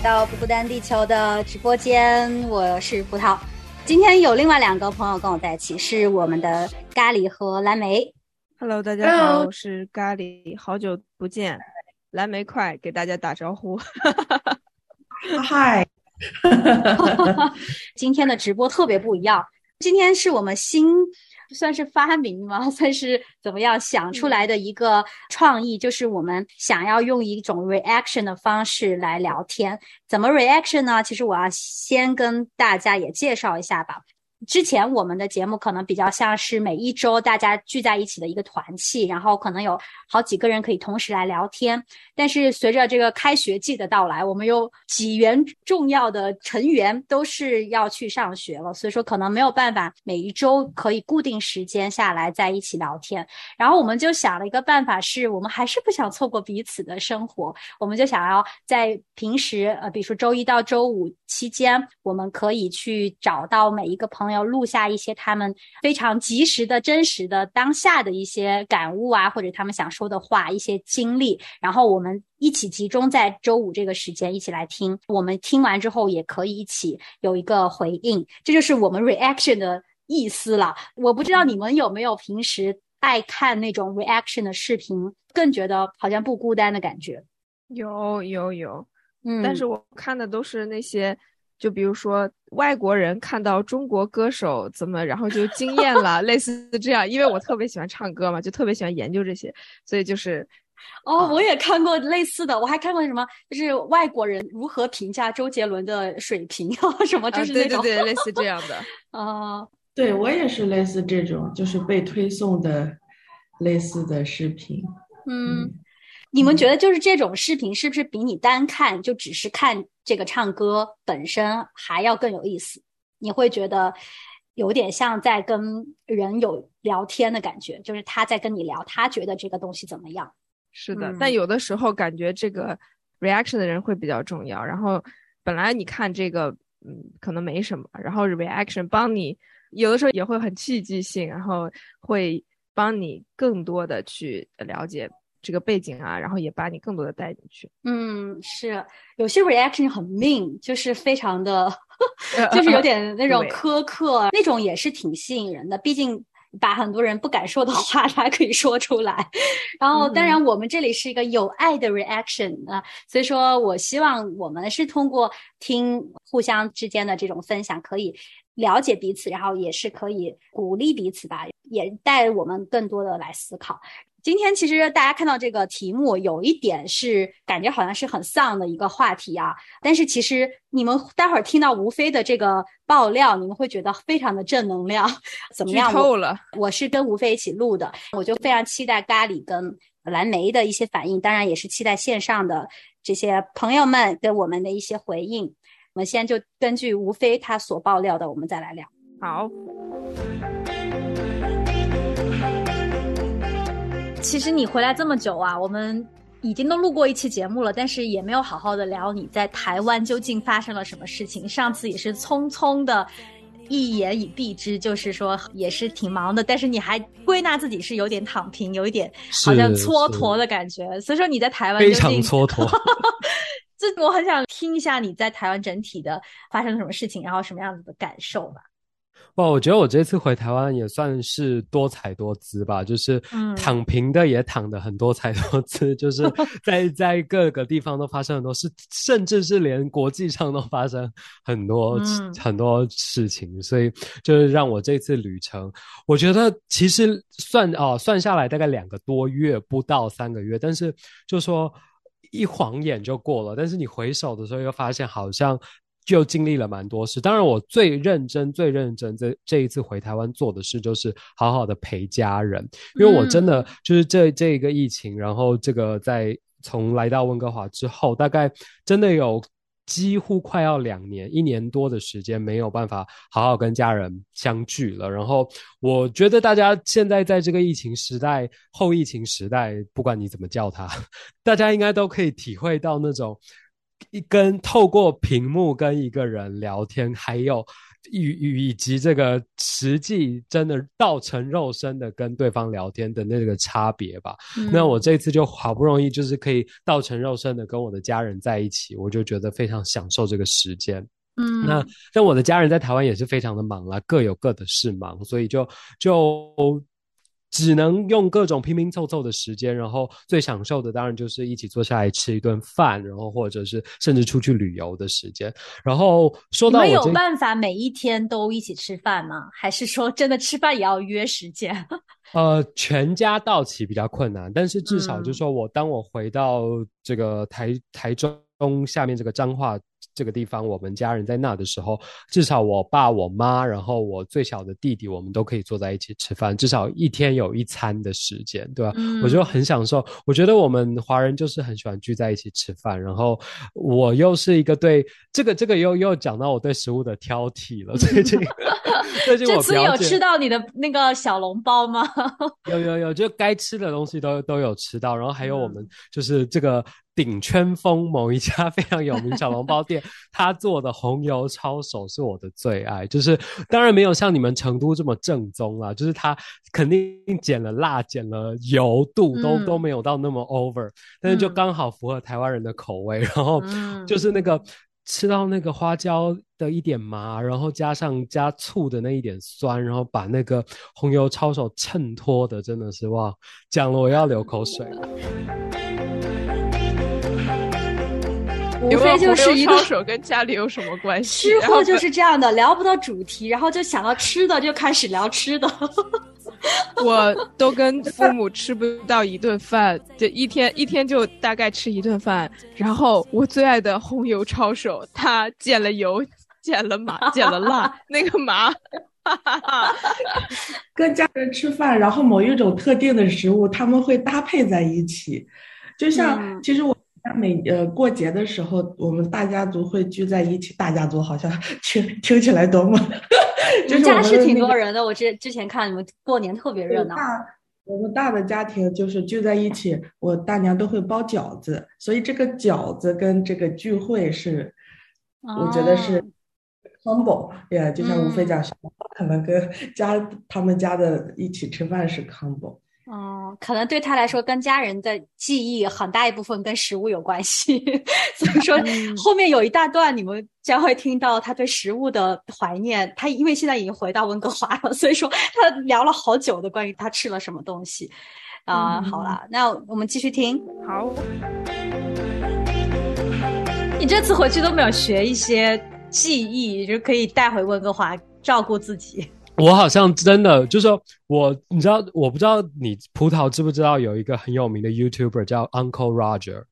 来到不孤单地球的直播间，我是葡萄。今天有另外两个朋友跟我在一起，是我们的咖喱和蓝莓。Hello，大家好，我是咖喱，好久不见。蓝莓快给大家打招呼。嗨，今天的直播特别不一样，今天是我们新。算是发明吗？算是怎么样想出来的一个创意？就是我们想要用一种 reaction 的方式来聊天。怎么 reaction 呢？其实我要先跟大家也介绍一下吧。之前我们的节目可能比较像是每一周大家聚在一起的一个团契，然后可能有好几个人可以同时来聊天。但是随着这个开学季的到来，我们有几员重要的成员都是要去上学了，所以说可能没有办法每一周可以固定时间下来在一起聊天。然后我们就想了一个办法，是我们还是不想错过彼此的生活，我们就想要在平时，呃，比如说周一到周五期间，我们可以去找到每一个朋。要录下一些他们非常及时的、真实的当下的一些感悟啊，或者他们想说的话、一些经历，然后我们一起集中在周五这个时间一起来听。我们听完之后也可以一起有一个回应，这就是我们 reaction 的意思了。我不知道你们有没有平时爱看那种 reaction 的视频，更觉得好像不孤单的感觉。有有有，嗯，但是我看的都是那些。就比如说外国人看到中国歌手怎么，然后就惊艳了，类似这样。因为我特别喜欢唱歌嘛，就特别喜欢研究这些，所以就是，哦，我也看过类似的，我还看过什么，就是外国人如何评价周杰伦的水平啊，什么就是那种，对对对，类似这样的。啊，对我也是类似这种，就是被推送的类似的视频。嗯。你们觉得就是这种视频是不是比你单看就只是看这个唱歌本身还要更有意思？你会觉得有点像在跟人有聊天的感觉，就是他在跟你聊，他觉得这个东西怎么样？是的，但有的时候感觉这个 reaction 的人会比较重要。然后本来你看这个，嗯，可能没什么，然后 reaction 帮你有的时候也会很戏剧性，然后会帮你更多的去了解。这个背景啊，然后也把你更多的带进去。嗯，是有些 reaction 很 mean，，就是非常的，就是有点那种苛刻，那种也是挺吸引人的。毕竟把很多人不敢说的话，他可以说出来。然后，当然我们这里是一个有爱的 reaction 啊，所以说我希望我们是通过听互相之间的这种分享，可以了解彼此，然后也是可以鼓励彼此吧，也带我们更多的来思考。今天其实大家看到这个题目，有一点是感觉好像是很丧的一个话题啊。但是其实你们待会儿听到吴飞的这个爆料，你们会觉得非常的正能量，怎么样？透了。我是跟吴飞一起录的，我就非常期待咖喱跟蓝莓的一些反应，当然也是期待线上的这些朋友们跟我们的一些回应。我们先就根据吴飞他所爆料的，我们再来聊。好。其实你回来这么久啊，我们已经都录过一期节目了，但是也没有好好的聊你在台湾究竟发生了什么事情。上次也是匆匆的一言以蔽之，就是说也是挺忙的，但是你还归纳自己是有点躺平，有一点好像蹉跎的感觉。所以说你在台湾非常蹉跎。这 我很想听一下你在台湾整体的发生了什么事情，然后什么样子的感受吧。哇，我觉得我这次回台湾也算是多彩多姿吧，就是躺平的也躺的很多彩多姿，就是 在在各个地方都发生很多事，甚至是连国际上都发生很多很多事情，所以就是让我这次旅程，我觉得其实算哦算下来大概两个多月不到三个月，但是就说一晃眼就过了，但是你回首的时候又发现好像。就经历了蛮多事，当然我最认真、最认真这这一次回台湾做的事，就是好好的陪家人，因为我真的就是这这一个疫情，然后这个在从来到温哥华之后，大概真的有几乎快要两年、一年多的时间没有办法好好跟家人相聚了。然后我觉得大家现在在这个疫情时代、后疫情时代，不管你怎么叫它，大家应该都可以体会到那种。一跟透过屏幕跟一个人聊天，还有与以及这个实际真的道成肉身的跟对方聊天的那个差别吧。那我这次就好不容易就是可以道成肉身的跟我的家人在一起，我就觉得非常享受这个时间。嗯，那但我的家人在台湾也是非常的忙啦，各有各的事忙，所以就就。只能用各种拼拼凑凑的时间，然后最享受的当然就是一起坐下来吃一顿饭，然后或者是甚至出去旅游的时间。然后说到我有办法每一天都一起吃饭吗？还是说真的吃饭也要约时间？呃，全家到齐比较困难，但是至少就是说我当我回到这个台台中下面这个彰化。这个地方，我们家人在那的时候，至少我爸、我妈，然后我最小的弟弟，我们都可以坐在一起吃饭，至少一天有一餐的时间，对吧？我就很享受。我觉得我们华人就是很喜欢聚在一起吃饭，然后我又是一个对这个这个又又讲到我对食物的挑剔了。最近，最近我这次有吃到你的那个小笼包吗？有有有，就该吃的东西都都有吃到，然后还有我们就是这个。顶圈风某一家非常有名小笼包店，他做的红油抄手是我的最爱。就是当然没有像你们成都这么正宗啦，就是他肯定减了辣、减了油度，都都没有到那么 over，但是就刚好符合台湾人的口味。然后就是那个吃到那个花椒的一点麻，然后加上加醋的那一点酸，然后把那个红油抄手衬托的，真的是哇，讲了我要流口水了。无非就是一个手跟家里有什么关系？吃货就是这样的，聊不到主题，然后就想到吃的，就开始聊吃的。我都跟父母吃不到一顿饭，就一天一天就大概吃一顿饭。然后我最爱的红油抄手，他减了油，减了麻，减了辣，那个麻。跟家人吃饭，然后某一种特定的食物，他们会搭配在一起，就像其实我。每呃过节的时候，我们大家族会聚在一起。大家族好像 听听起来多么，就是家是挺多人的。我之之前看你们过年特别热闹。我们大的家庭就是聚在一起，我大娘都会包饺子，所以这个饺子跟这个聚会是，我觉得是 combo。也就像吴飞讲，可能跟家他们家的一起吃饭是 combo。哦，可能对他来说，跟家人的记忆很大一部分跟食物有关系，所以说后面有一大段你们将会听到他对食物的怀念。他因为现在已经回到温哥华了，所以说他聊了好久的关于他吃了什么东西。啊，好了，那我们继续听。好，你这次回去都没有学一些技艺，就可以带回温哥华照顾自己。我好像真的就是说，我你知道，我不知道你葡萄知不知道有一个很有名的 YouTuber 叫 Uncle Roger。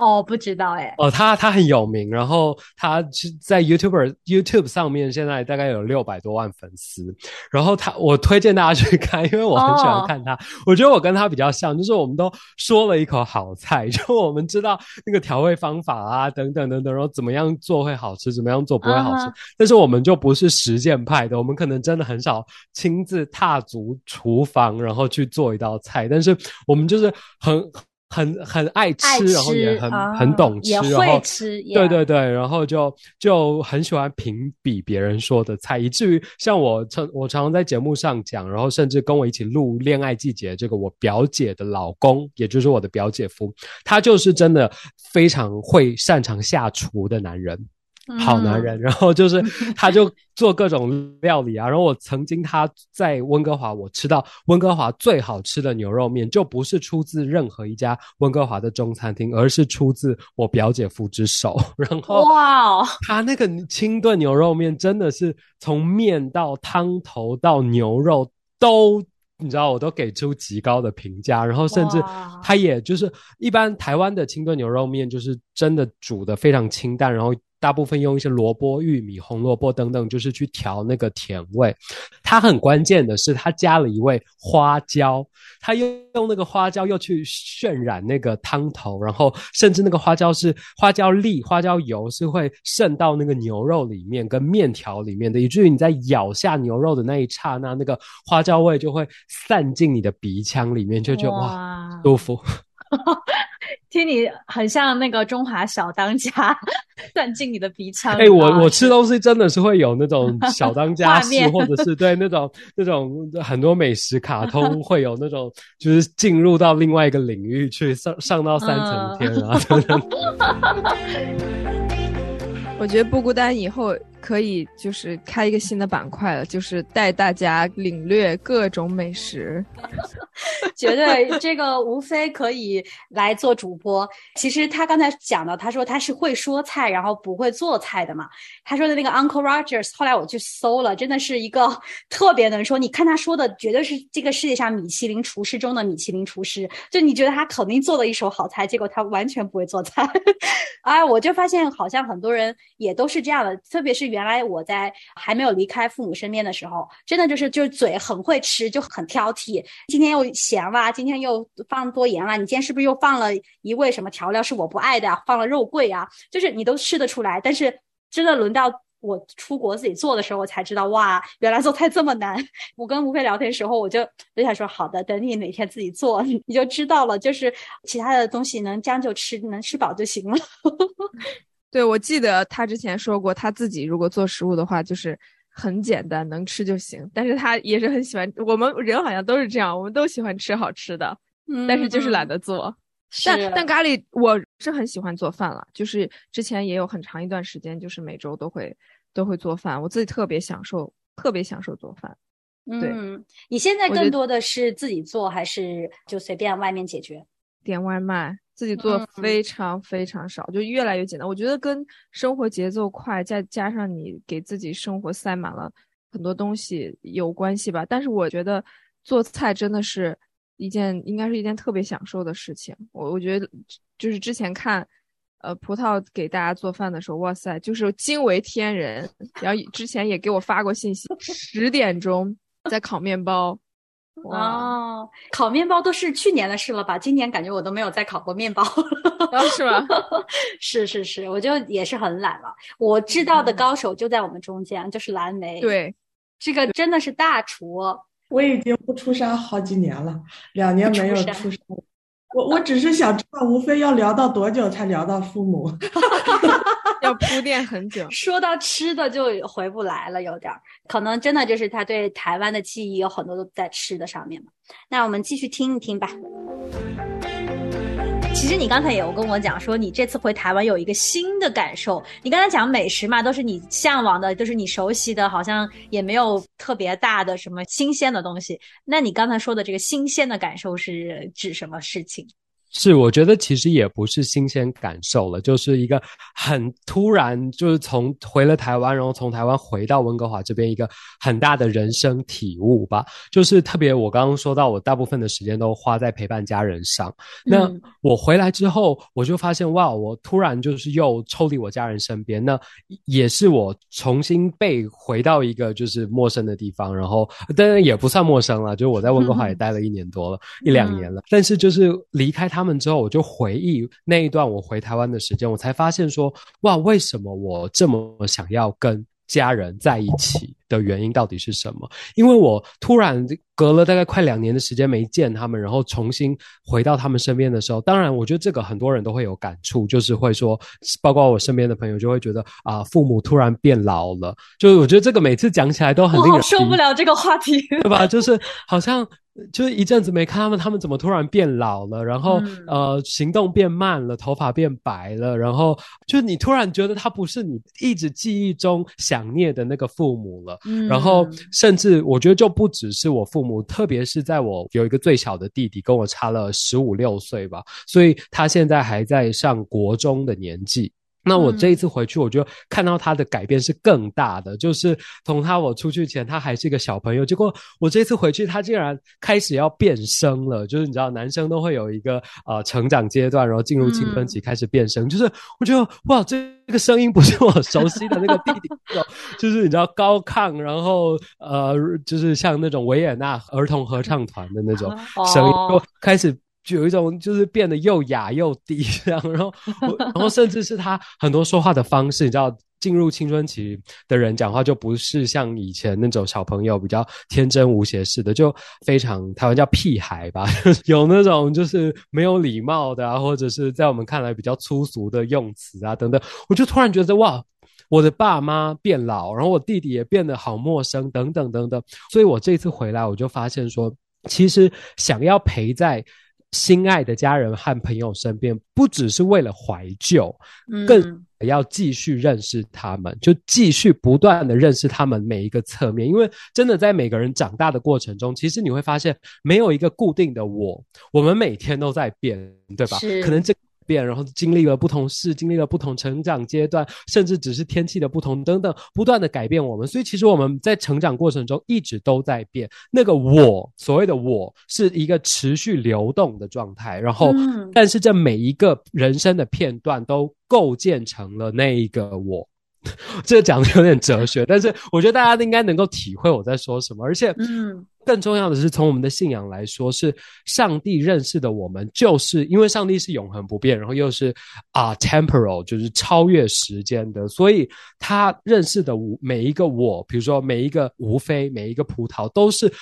哦，不知道哎。哦，他他很有名，然后他是在 YouTube YouTube 上面，现在大概有六百多万粉丝。然后他，我推荐大家去看，因为我很喜欢看他。我觉得我跟他比较像，就是我们都说了一口好菜，就我们知道那个调味方法啊，等等等等，然后怎么样做会好吃，怎么样做不会好吃。但是我们就不是实践派的，我们可能真的很少亲自踏足厨房，然后去做一道菜。但是我们就是很。很很爱吃，然后也很很懂吃，然后对对对，然后就就很喜欢评比别人说的菜，以至于像我常我常常在节目上讲，然后甚至跟我一起录《恋爱季节》这个我表姐的老公，也就是我的表姐夫，他就是真的非常会擅长下厨的男人。好男人，然后就是他就做各种料理啊。然后我曾经他在温哥华，我吃到温哥华最好吃的牛肉面，就不是出自任何一家温哥华的中餐厅，而是出自我表姐夫之手。然后哇，他那个清炖牛肉面真的是从面到汤头到牛肉都，你知道，我都给出极高的评价。然后甚至他也就是一般台湾的清炖牛肉面，就是真的煮的非常清淡，然后。大部分用一些萝卜、玉米、红萝卜等等，就是去调那个甜味。它很关键的是，它加了一味花椒，它又用那个花椒又去渲染那个汤头，然后甚至那个花椒是花椒粒、花椒油是会渗到那个牛肉里面跟面条里面的，以至于你在咬下牛肉的那一刹那，那个花椒味就会散进你的鼻腔里面，就觉得哇舒服。听你很像那个中华小当家，钻进你的鼻腔。哎，我我吃东西真的是会有那种小当家式，或者是对那种那种很多美食卡通会有那种，就是进入到另外一个领域去上上到三层天啊。我觉得不孤单以后。可以就是开一个新的板块了，就是带大家领略各种美食。绝对，这个无非可以来做主播。其实他刚才讲的，他说他是会说菜，然后不会做菜的嘛。他说的那个 Uncle Rogers，后来我去搜了，真的是一个特别能说。你看他说的，绝对是这个世界上米其林厨师中的米其林厨师。就你觉得他肯定做了一手好菜，结果他完全不会做菜。哎，我就发现好像很多人也都是这样的，特别是原来我在还没有离开父母身边的时候，真的就是就是嘴很会吃，就很挑剔。今天又咸了，今天又放多盐了，你今天是不是又放了一味什么调料是我不爱的呀？放了肉桂啊，就是你都吃得出来。但是真的轮到我出国自己做的时候，我才知道哇，原来做菜这么难。我跟吴飞聊天的时候，我就就想说，好的，等你哪天自己做，你就知道了。就是其他的东西能将就吃，能吃饱就行了。对，我记得他之前说过，他自己如果做食物的话，就是很简单，能吃就行。但是他也是很喜欢，我们人好像都是这样，我们都喜欢吃好吃的，但是就是懒得做。但但咖喱，我是很喜欢做饭了，就是之前也有很长一段时间，就是每周都会都会做饭，我自己特别享受，特别享受做饭。嗯，你现在更多的是自己做，还是就随便外面解决？点外卖。自己做非常非常少，就越来越简单。我觉得跟生活节奏快，再加上你给自己生活塞满了很多东西有关系吧。但是我觉得做菜真的是一件，应该是一件特别享受的事情。我我觉得就是之前看，呃，葡萄给大家做饭的时候，哇塞，就是惊为天人。然后之前也给我发过信息，十点钟在烤面包。哦，烤面包都是去年的事了吧？今年感觉我都没有再烤过面包，是吗？是是是，我就也是很懒了。我知道的高手就在我们中间，就是蓝莓。对，这个真的是大厨。我已经不出山好几年了，两年没有出山。我我只是想知道，无非要聊到多久才聊到父母？要铺垫很久。说到吃的就回不来了，有点，可能真的就是他对台湾的记忆有很多都在吃的上面嘛。那我们继续听一听吧。其实你刚才也有跟我讲说，你这次回台湾有一个新的感受。你刚才讲美食嘛，都是你向往的，都是你熟悉的，好像也没有特别大的什么新鲜的东西。那你刚才说的这个新鲜的感受是指什么事情？是，我觉得其实也不是新鲜感受了，就是一个很突然，就是从回了台湾，然后从台湾回到温哥华这边，一个很大的人生体悟吧。就是特别，我刚刚说到，我大部分的时间都花在陪伴家人上。那我回来之后，我就发现，哇，我突然就是又抽离我家人身边，那也是我重新被回到一个就是陌生的地方。然后当然也不算陌生了，就是我在温哥华也 待了一年多了，一两年了。但是就是离开他。他们之后，我就回忆那一段我回台湾的时间，我才发现说，哇，为什么我这么想要跟家人在一起的原因到底是什么？因为我突然隔了大概快两年的时间没见他们，然后重新回到他们身边的时候，当然，我觉得这个很多人都会有感触，就是会说，包括我身边的朋友就会觉得啊，父母突然变老了，就是我觉得这个每次讲起来都很令人受不了这个话题，对吧？就是好像。就是一阵子没看他们，他们怎么突然变老了？然后呃，行动变慢了，头发变白了，然后就你突然觉得他不是你一直记忆中想念的那个父母了。然后甚至我觉得就不只是我父母，我特别是在我有一个最小的弟弟，跟我差了十五六岁吧，所以他现在还在上国中的年纪。那我这一次回去，我就看到他的改变是更大的。就是从他我出去前，他还是一个小朋友，结果我这次回去，他竟然开始要变声了。就是你知道，男生都会有一个呃成长阶段，然后进入青春期开始变声。就是我觉得哇，这个声音不是我熟悉的那个弟弟，就是你知道高亢，然后呃，就是像那种维也纳儿童合唱团的那种声音，就开始。就有一种就是变得又哑又低这样，然后然后甚至是他很多说话的方式，你知道进入青春期的人讲话就不是像以前那种小朋友比较天真无邪似的，就非常台湾叫屁孩吧，有那种就是没有礼貌的啊，或者是在我们看来比较粗俗的用词啊等等，我就突然觉得哇，我的爸妈变老，然后我弟弟也变得好陌生等等等等，所以我这次回来我就发现说，其实想要陪在。心爱的家人和朋友身边，不只是为了怀旧，更要继续认识他们，就继续不断的认识他们每一个侧面。因为真的在每个人长大的过程中，其实你会发现没有一个固定的我，我们每天都在变，对吧？可能这。变，然后经历了不同事，经历了不同成长阶段，甚至只是天气的不同等等，不断的改变我们。所以其实我们在成长过程中一直都在变。那个我，所谓的我是一个持续流动的状态。然后，但是这每一个人生的片段都构建成了那一个我。这讲的有点哲学，但是我觉得大家应该能够体会我在说什么。而且，嗯。更重要的是，从我们的信仰来说，是上帝认识的我们，就是因为上帝是永恒不变，然后又是啊，temporal，就是超越时间的，所以他认识的每一个我，比如说每一个无非，每一个葡萄，都是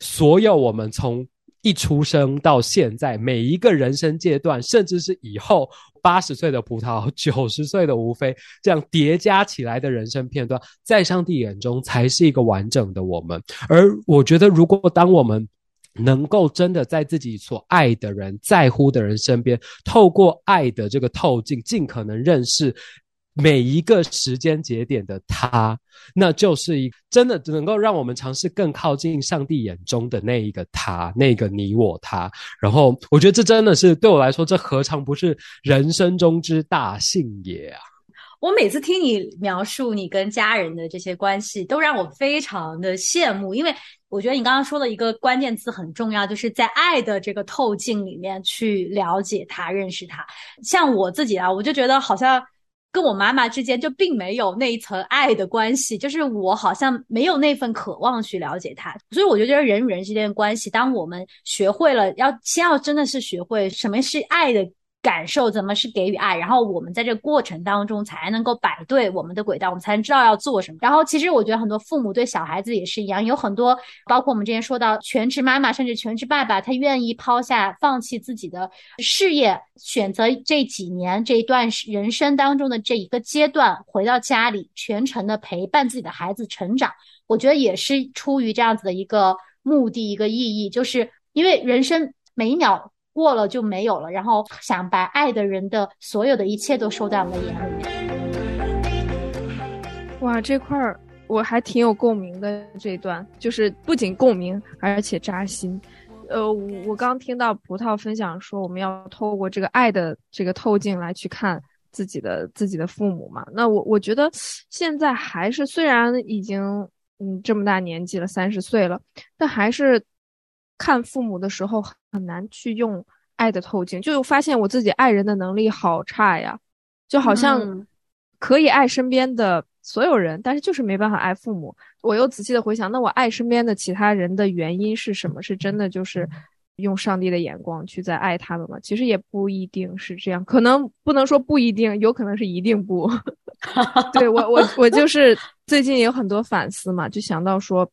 所有我们从。一出生到现在，每一个人生阶段，甚至是以后八十岁的葡萄、九十岁的无非，这样叠加起来的人生片段，在上帝眼中才是一个完整的我们。而我觉得，如果当我们能够真的在自己所爱的人、在乎的人身边，透过爱的这个透镜，尽可能认识。每一个时间节点的他，那就是一真的能够让我们尝试更靠近上帝眼中的那一个他，那个你我他。然后，我觉得这真的是对我来说，这何尝不是人生中之大幸也啊！我每次听你描述你跟家人的这些关系，都让我非常的羡慕，因为我觉得你刚刚说的一个关键词很重要，就是在爱的这个透镜里面去了解他、认识他。像我自己啊，我就觉得好像。跟我妈妈之间就并没有那一层爱的关系，就是我好像没有那份渴望去了解她，所以我就觉得人与人之间的关系，当我们学会了要先要真的是学会什么是爱的。感受怎么是给予爱，然后我们在这个过程当中才能够摆对我们的轨道，我们才能知道要做什么。然后其实我觉得很多父母对小孩子也是一样，有很多包括我们之前说到全职妈妈甚至全职爸爸，他愿意抛下放弃自己的事业，选择这几年这一段人生当中的这一个阶段，回到家里全程的陪伴自己的孩子成长。我觉得也是出于这样子的一个目的一个意义，就是因为人生每一秒。过了就没有了，然后想把爱的人的所有的一切都收在我们的眼里面。哇，这块儿我还挺有共鸣的。这一段就是不仅共鸣，而且扎心。呃，我刚听到葡萄分享说，我们要透过这个爱的这个透镜来去看自己的自己的父母嘛。那我我觉得现在还是虽然已经嗯这么大年纪了，三十岁了，但还是。看父母的时候很难去用爱的透镜，就发现我自己爱人的能力好差呀，就好像可以爱身边的所有人，但是就是没办法爱父母。我又仔细的回想，那我爱身边的其他人的原因是什么？是真的就是用上帝的眼光去在爱他们吗？其实也不一定是这样，可能不能说不一定，有可能是一定不。对我我我就是最近有很多反思嘛，就想到说。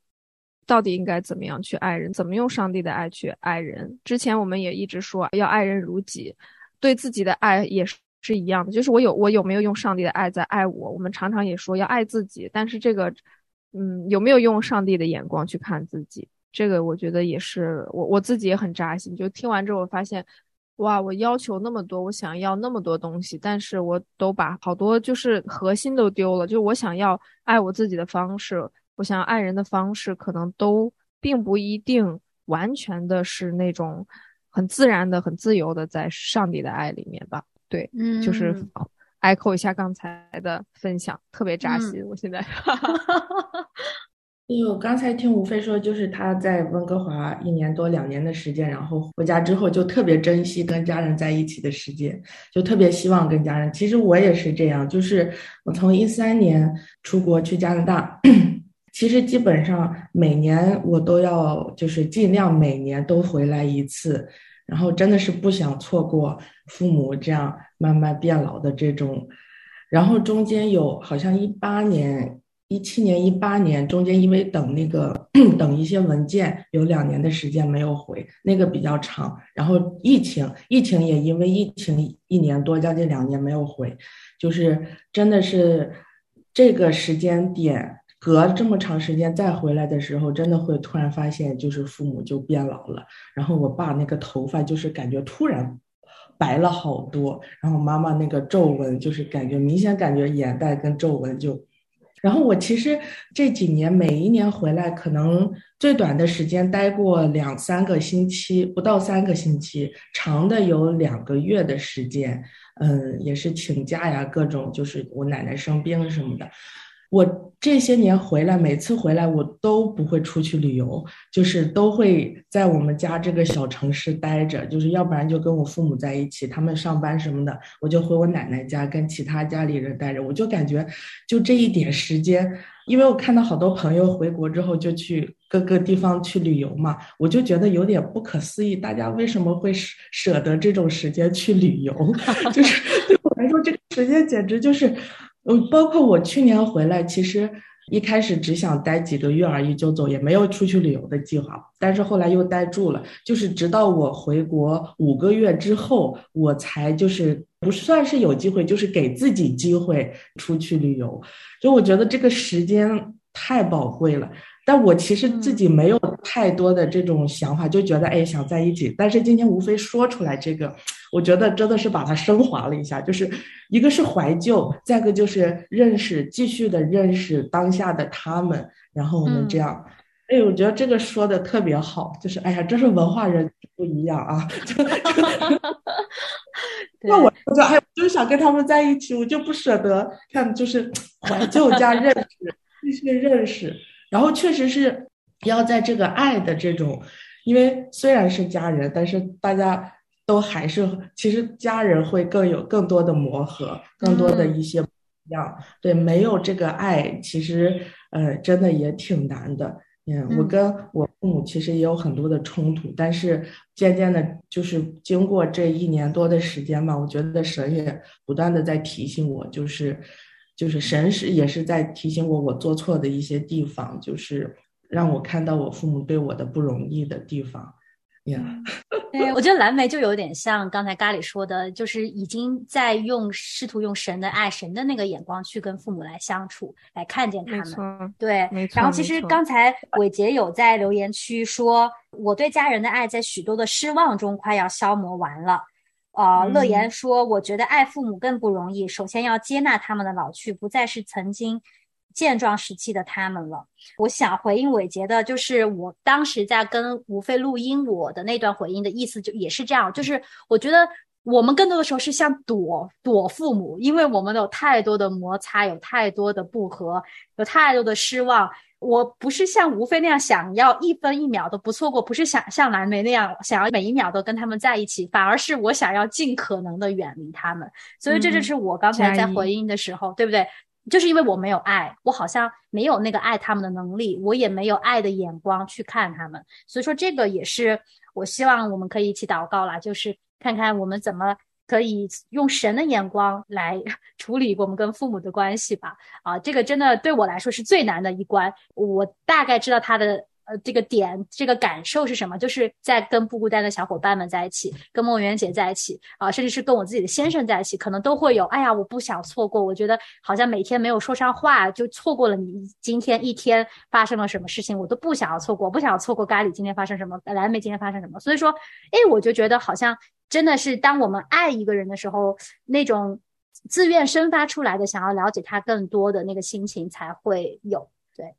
到底应该怎么样去爱人？怎么用上帝的爱去爱人？之前我们也一直说要爱人如己，对自己的爱也是是一样的。就是我有我有没有用上帝的爱在爱我？我们常常也说要爱自己，但是这个，嗯，有没有用上帝的眼光去看自己？这个我觉得也是我我自己也很扎心。就听完之后，我发现，哇，我要求那么多，我想要那么多东西，但是我都把好多就是核心都丢了。就我想要爱我自己的方式。我想爱人的方式，可能都并不一定完全的是那种很自然的、很自由的，在上帝的爱里面吧。对，嗯，就是 echo 一下刚才的分享，特别扎心。我现在，因 为我刚才听吴飞说，就是他在温哥华一年多、两年的时间，然后回家之后就特别珍惜跟家人在一起的时间，就特别希望跟家人。其实我也是这样，就是我从一三年出国去加拿大。其实基本上每年我都要，就是尽量每年都回来一次，然后真的是不想错过父母这样慢慢变老的这种然后中间有好像一八年、一七年、一八年中间，因为等那个等一些文件，有两年的时间没有回，那个比较长。然后疫情，疫情也因为疫情一年多，将近两年没有回，就是真的是这个时间点。隔这么长时间再回来的时候，真的会突然发现，就是父母就变老了。然后我爸那个头发就是感觉突然白了好多，然后妈妈那个皱纹就是感觉明显感觉眼袋跟皱纹就。然后我其实这几年每一年回来，可能最短的时间待过两三个星期，不到三个星期，长的有两个月的时间。嗯，也是请假呀，各种就是我奶奶生病什么的。我这些年回来，每次回来我都不会出去旅游，就是都会在我们家这个小城市待着，就是要不然就跟我父母在一起，他们上班什么的，我就回我奶奶家跟其他家里人待着。我就感觉，就这一点时间，因为我看到好多朋友回国之后就去各个地方去旅游嘛，我就觉得有点不可思议，大家为什么会舍舍得这种时间去旅游？就是对我来说，这个时间简直就是。嗯，包括我去年回来，其实一开始只想待几个月而已就走，也没有出去旅游的计划。但是后来又待住了，就是直到我回国五个月之后，我才就是不算是有机会，就是给自己机会出去旅游。就我觉得这个时间太宝贵了。但我其实自己没有太多的这种想法，就觉得哎想在一起。但是今天无非说出来这个，我觉得真的是把它升华了一下，就是一个是怀旧，再一个就是认识，继续的认识当下的他们，然后我们这样。哎，我觉得这个说的特别好，就是哎呀，这是文化人不一样啊。那我哎，就是想跟他们在一起，我就不舍得看，就是怀旧加认识，继续认识。然后确实是要在这个爱的这种，因为虽然是家人，但是大家都还是其实家人会更有更多的磨合，更多的一些不一样。对，没有这个爱，其实呃真的也挺难的。嗯，我跟我父母其实也有很多的冲突，但是渐渐的，就是经过这一年多的时间吧，我觉得神也不断的在提醒我，就是。就是神是也是在提醒我我做错的一些地方，就是让我看到我父母对我的不容易的地方。呀，对，我觉得蓝莓就有点像刚才咖喱说的，就是已经在用试图用神的爱、神的那个眼光去跟父母来相处，来看见他们。对，没错然后其实刚才伟杰有在留言区说，我对家人的爱在许多的失望中快要消磨完了。呃，乐言说：“我觉得爱父母更不容易。首先要接纳他们的老去，不再是曾经健壮时期的他们了。”我想回应伟杰的，就是我当时在跟吴飞录音，我的那段回应的意思就也是这样，就是我觉得我们更多的时候是像躲躲父母，因为我们有太多的摩擦，有太多的不和，有太多的失望。我不是像吴飞那样想要一分一秒都不错过，不是想像蓝莓那样想要每一秒都跟他们在一起，反而是我想要尽可能的远离他们。所以这就是我刚才在回应的时候，对不对？就是因为我没有爱，我好像没有那个爱他们的能力，我也没有爱的眼光去看他们。所以说这个也是我希望我们可以一起祷告啦，就是看看我们怎么。可以用神的眼光来 处理我们跟父母的关系吧。啊，这个真的对我来说是最难的一关。我大概知道他的呃这个点，这个感受是什么，就是在跟不孤单的小伙伴们在一起，跟梦圆姐在一起啊，甚至是跟我自己的先生在一起，可能都会有。哎呀，我不想错过，我觉得好像每天没有说上话，就错过了你今天一天发生了什么事情，我都不想要错过，不想要错过咖喱今天发生什么，蓝莓今天发生什么。所以说，哎，我就觉得好像。真的是，当我们爱一个人的时候，那种自愿生发出来的想要了解他更多的那个心情才会有。对，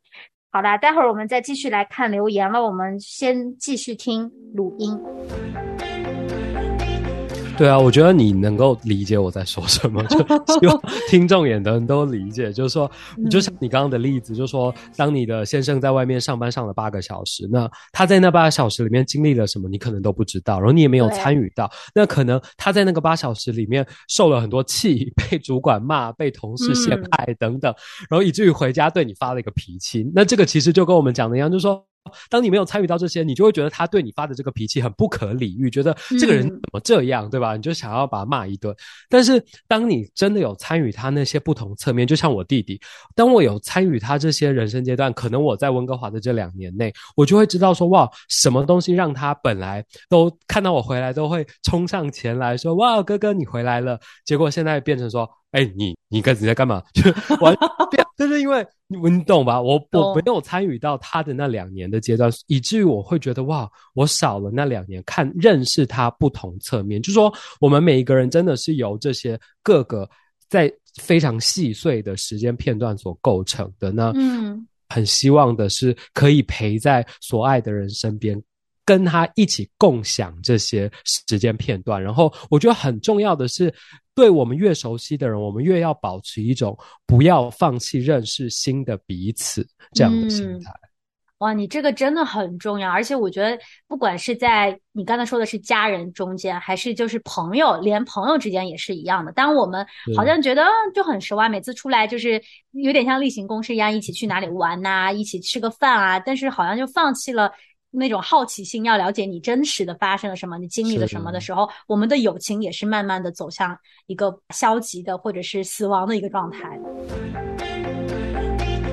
好啦，待会儿我们再继续来看留言了。我们先继续听录音。对啊，我觉得你能够理解我在说什么，就希望听众也能都理解。就是说，就像你刚刚的例子，就是说，当你的先生在外面上班上了八个小时，那他在那八个小时里面经历了什么，你可能都不知道，然后你也没有参与到。那可能他在那个八小时里面受了很多气，被主管骂，被同事陷害等等，然后以至于回家对你发了一个脾气。那这个其实就跟我们讲的一样，就是说。当你没有参与到这些，你就会觉得他对你发的这个脾气很不可理喻，觉得这个人怎么这样，对吧？你就想要把他骂一顿。但是当你真的有参与他那些不同侧面，就像我弟弟，当我有参与他这些人生阶段，可能我在温哥华的这两年内，我就会知道说，哇，什么东西让他本来都看到我回来都会冲上前来说，哇，哥哥你回来了，结果现在变成说。哎，你你刚才在干嘛？就完，就是因为你你懂吧？我我没有参与到他的那两年的阶段，以至于我会觉得哇，我少了那两年看认识他不同侧面。就说我们每一个人真的是由这些各个在非常细碎的时间片段所构成的。那嗯，很希望的是可以陪在所爱的人身边。跟他一起共享这些时间片段，然后我觉得很重要的是，对我们越熟悉的人，我们越要保持一种不要放弃认识新的彼此这样的心态。哇，你这个真的很重要，而且我觉得，不管是在你刚才说的是家人中间，还是就是朋友，连朋友之间也是一样的。当我们好像觉得就很熟啊，每次出来就是有点像例行公事一样，一起去哪里玩呐，一起吃个饭啊，但是好像就放弃了。那种好奇心，要了解你真实的发生了什么，你经历了什么的时候，我们的友情也是慢慢的走向一个消极的或者是死亡的一个状态。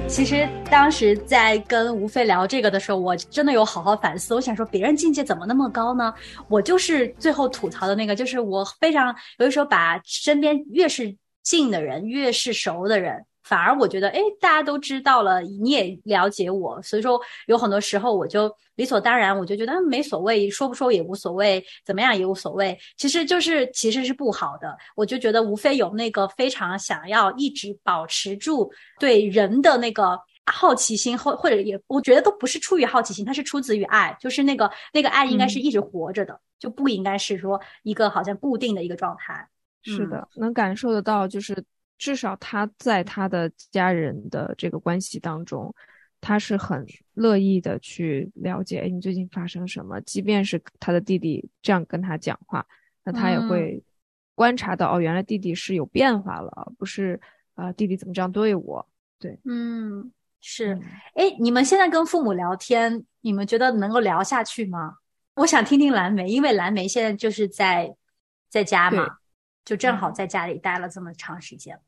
其实当时在跟吴飞聊这个的时候，我真的有好好反思。我想说，别人境界怎么那么高呢？我就是最后吐槽的那个，就是我非常有的时候把身边越是近的人，越是熟的人。反而我觉得，哎，大家都知道了，你也了解我，所以说有很多时候我就理所当然，我就觉得没所谓，说不说也无所谓，怎么样也无所谓。其实就是其实是不好的，我就觉得无非有那个非常想要一直保持住对人的那个好奇心，或或者也我觉得都不是出于好奇心，它是出自于爱，就是那个那个爱应该是一直活着的，就不应该是说一个好像固定的一个状态。是的，能感受得到就是。至少他在他的家人的这个关系当中，他是很乐意的去了解，哎，你最近发生什么？即便是他的弟弟这样跟他讲话，那他也会观察到，哦，原来弟弟是有变化了，不是啊，弟弟怎么这样对我？对，嗯，是，哎，你们现在跟父母聊天，你们觉得能够聊下去吗？我想听听蓝莓，因为蓝莓现在就是在在家嘛，就正好在家里待了这么长时间。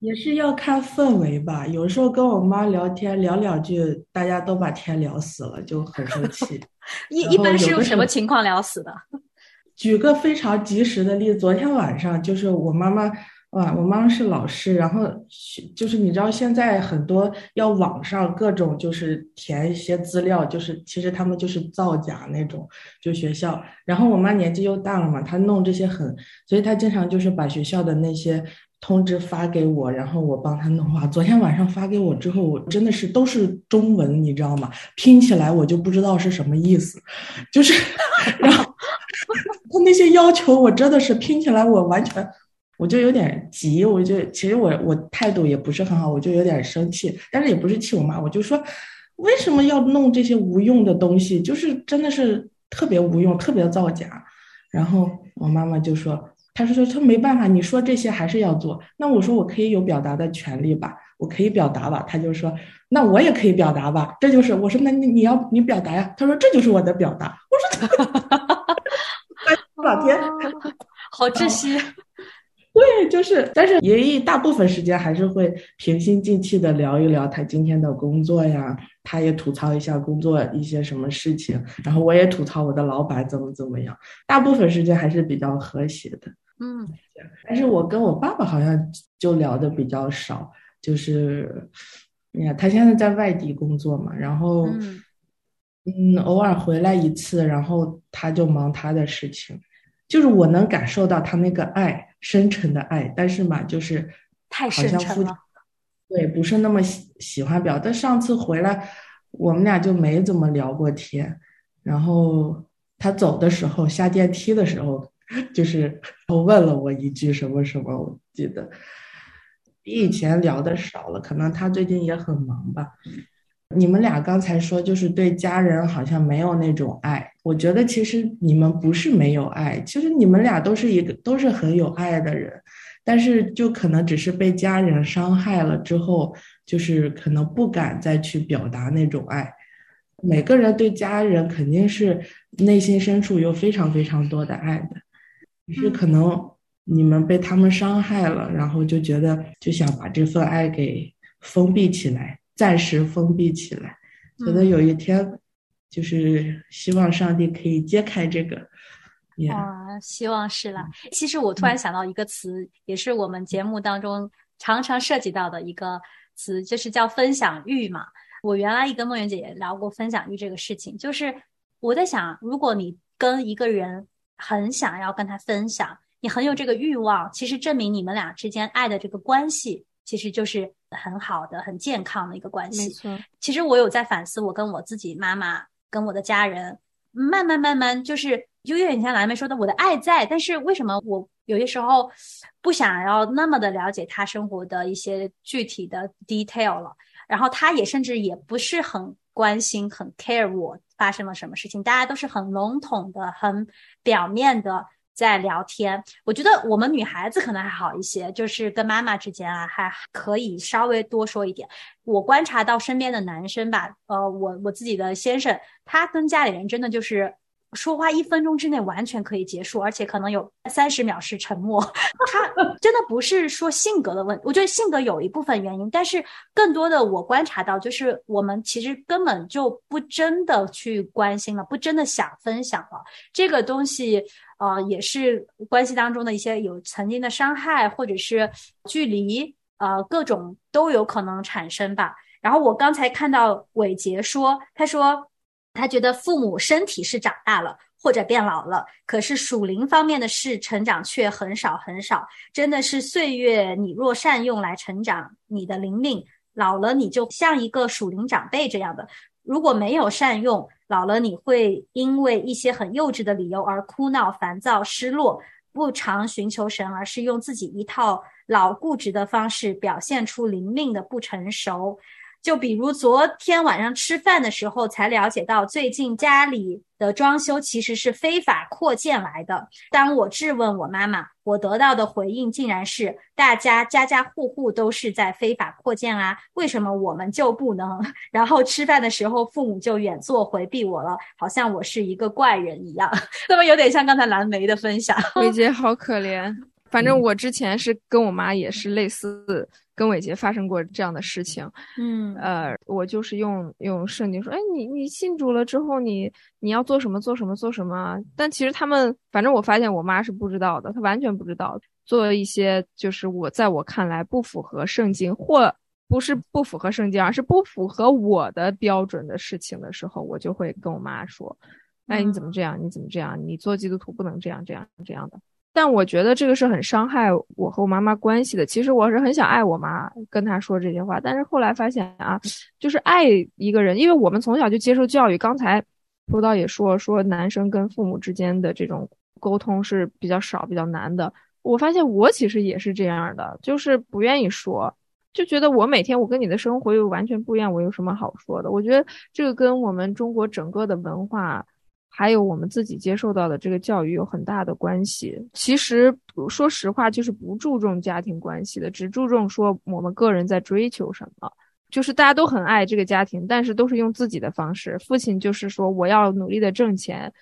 也是要看氛围吧，有时候跟我妈聊天聊两句，大家都把天聊死了，就很生气。一一般是用什么情况聊死的？举个非常及时的例子，昨天晚上就是我妈妈，啊，我妈妈是老师，然后就是你知道现在很多要网上各种就是填一些资料，就是其实他们就是造假那种，就学校。然后我妈年纪又大了嘛，她弄这些很，所以她经常就是把学校的那些。通知发给我，然后我帮他弄话。昨天晚上发给我之后，我真的是都是中文，你知道吗？拼起来我就不知道是什么意思，就是，然后他那些要求我真的是拼起来我完全，我就有点急，我就其实我我态度也不是很好，我就有点生气，但是也不是气我妈，我就说为什么要弄这些无用的东西，就是真的是特别无用，特别造假。然后我妈妈就说。他说：“他没办法，你说这些还是要做。那我说我可以有表达的权利吧，我可以表达吧。”他就说：“那我也可以表达吧。”这就是我说：“那你你要你表达呀？”他说：“这就是我的表达。”我说：“ 老天，好窒息。”对，就是，但是爷爷大部分时间还是会平心静气的聊一聊他今天的工作呀，他也吐槽一下工作一些什么事情，然后我也吐槽我的老板怎么怎么样，大部分时间还是比较和谐的。嗯，但是我跟我爸爸好像就聊的比较少，就是，你看他现在在外地工作嘛，然后，嗯，偶尔回来一次，然后他就忙他的事情，就是我能感受到他那个爱，深沉的爱，但是嘛，就是太深沉了，对，不是那么喜喜欢表。但上次回来，我们俩就没怎么聊过天，然后他走的时候下电梯的时候。就是问了我一句什么什么，我记得比以前聊的少了，可能他最近也很忙吧。你们俩刚才说就是对家人好像没有那种爱，我觉得其实你们不是没有爱，其实你们俩都是一个都是很有爱的人，但是就可能只是被家人伤害了之后，就是可能不敢再去表达那种爱。每个人对家人肯定是内心深处有非常非常多的爱的，只是可能你们被他们伤害了，然后就觉得就想把这份爱给封闭起来，暂时封闭起来，觉得有一天就是希望上帝可以揭开这个。啊，希望是了。其实我突然想到一个词，也是我们节目当中常常涉及到的一个词，就是叫分享欲嘛。我原来也跟梦圆姐姐聊过分享欲这个事情，就是我在想，如果你跟一个人很想要跟他分享，你很有这个欲望，其实证明你们俩之间爱的这个关系，其实就是很好的、很健康的一个关系。没错。其实我有在反思，我跟我自己妈妈、跟我的家人，慢慢慢慢，就是就有点像蓝莓说的，我的爱在，但是为什么我有些时候不想要那么的了解他生活的一些具体的 detail 了？然后他也甚至也不是很关心、很 care 我发生了什么事情，大家都是很笼统的、很表面的在聊天。我觉得我们女孩子可能还好一些，就是跟妈妈之间啊还可以稍微多说一点。我观察到身边的男生吧，呃，我我自己的先生，他跟家里人真的就是。说话一分钟之内完全可以结束，而且可能有三十秒是沉默。他真的不是说性格的问，我觉得性格有一部分原因，但是更多的我观察到就是我们其实根本就不真的去关心了，不真的想分享了。这个东西，呃，也是关系当中的一些有曾经的伤害或者是距离，呃，各种都有可能产生吧。然后我刚才看到伟杰说，他说。他觉得父母身体是长大了或者变老了，可是属灵方面的事成长却很少很少。真的是岁月，你若善用来成长你的灵命，老了你就像一个属灵长辈这样的；如果没有善用，老了你会因为一些很幼稚的理由而哭闹、烦躁、失落，不常寻求神，而是用自己一套老固执的方式表现出灵命的不成熟。就比如昨天晚上吃饭的时候，才了解到最近家里的装修其实是非法扩建来的。当我质问我妈妈，我得到的回应竟然是：大家家家户户都是在非法扩建啊，为什么我们就不能？然后吃饭的时候，父母就远坐回避我了，好像我是一个怪人一样。那么有点像刚才蓝莓的分享，伟杰好可怜。反正我之前是跟我妈也是类似。跟伟杰发生过这样的事情，嗯，呃，我就是用用圣经说，哎，你你信主了之后，你你要做什么做什么做什么？但其实他们，反正我发现我妈是不知道的，她完全不知道。做一些就是我在我看来不符合圣经，或不是不符合圣经，而是不符合我的标准的事情的时候，我就会跟我妈说，哎，你怎么这样？你怎么这样？你做基督徒不能这样这样这样的。但我觉得这个是很伤害我和我妈妈关系的。其实我是很想爱我妈，跟她说这些话。但是后来发现啊，就是爱一个人，因为我们从小就接受教育。刚才辅导也说，说男生跟父母之间的这种沟通是比较少、比较难的。我发现我其实也是这样的，就是不愿意说，就觉得我每天我跟你的生活又完全不一样，我有什么好说的？我觉得这个跟我们中国整个的文化。还有我们自己接受到的这个教育有很大的关系。其实说实话，就是不注重家庭关系的，只注重说我们个人在追求什么。就是大家都很爱这个家庭，但是都是用自己的方式。父亲就是说我要努力的挣钱，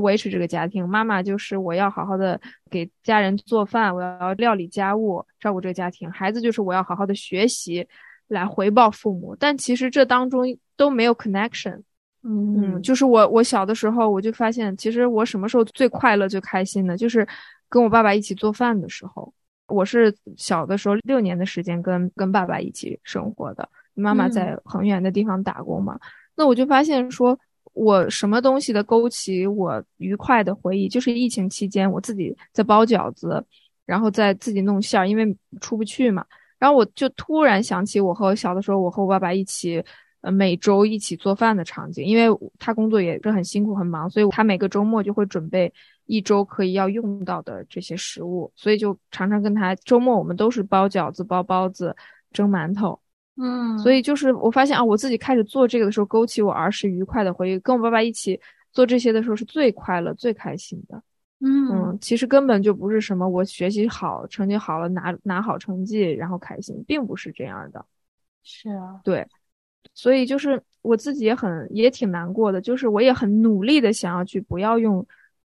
维持这个家庭；妈妈就是我要好好的给家人做饭，我要料理家务，照顾这个家庭；孩子就是我要好好的学习，来回报父母。但其实这当中都没有 connection。嗯，就是我，我小的时候我就发现，其实我什么时候最快乐、最开心的，就是跟我爸爸一起做饭的时候。我是小的时候六年的时间跟跟爸爸一起生活的，妈妈在很远的地方打工嘛。那我就发现说，我什么东西的勾起我愉快的回忆，就是疫情期间我自己在包饺子，然后在自己弄馅儿，因为出不去嘛。然后我就突然想起我和小的时候，我和我爸爸一起。呃，每周一起做饭的场景，因为他工作也是很辛苦很忙，所以他每个周末就会准备一周可以要用到的这些食物，所以就常常跟他周末我们都是包饺子、包包子、蒸馒头，嗯，所以就是我发现啊，我自己开始做这个的时候，勾起我儿时愉快的回忆，跟我爸爸一起做这些的时候是最快乐、最开心的，嗯。嗯，其实根本就不是什么我学习好、成绩好了拿拿好成绩然后开心，并不是这样的，是啊，对。所以就是我自己也很也挺难过的，就是我也很努力的想要去不要用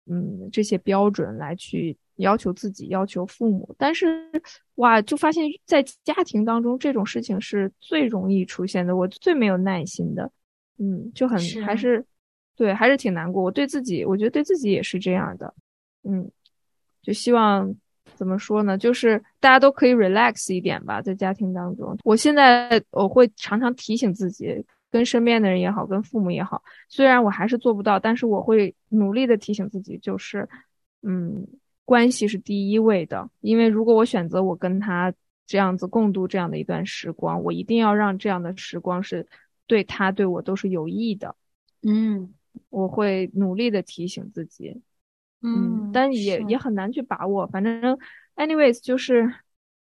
嗯这些标准来去要求自己，要求父母，但是哇，就发现在家庭当中这种事情是最容易出现的，我最没有耐心的，嗯，就很还是对，还是挺难过。我对自己，我觉得对自己也是这样的，嗯，就希望。怎么说呢？就是大家都可以 relax 一点吧，在家庭当中。我现在我会常常提醒自己，跟身边的人也好，跟父母也好，虽然我还是做不到，但是我会努力的提醒自己，就是，嗯，关系是第一位的。因为如果我选择我跟他这样子共度这样的一段时光，我一定要让这样的时光是对他对我都是有益的。嗯，我会努力的提醒自己。嗯，但也也很难去把握。反正，anyways，就是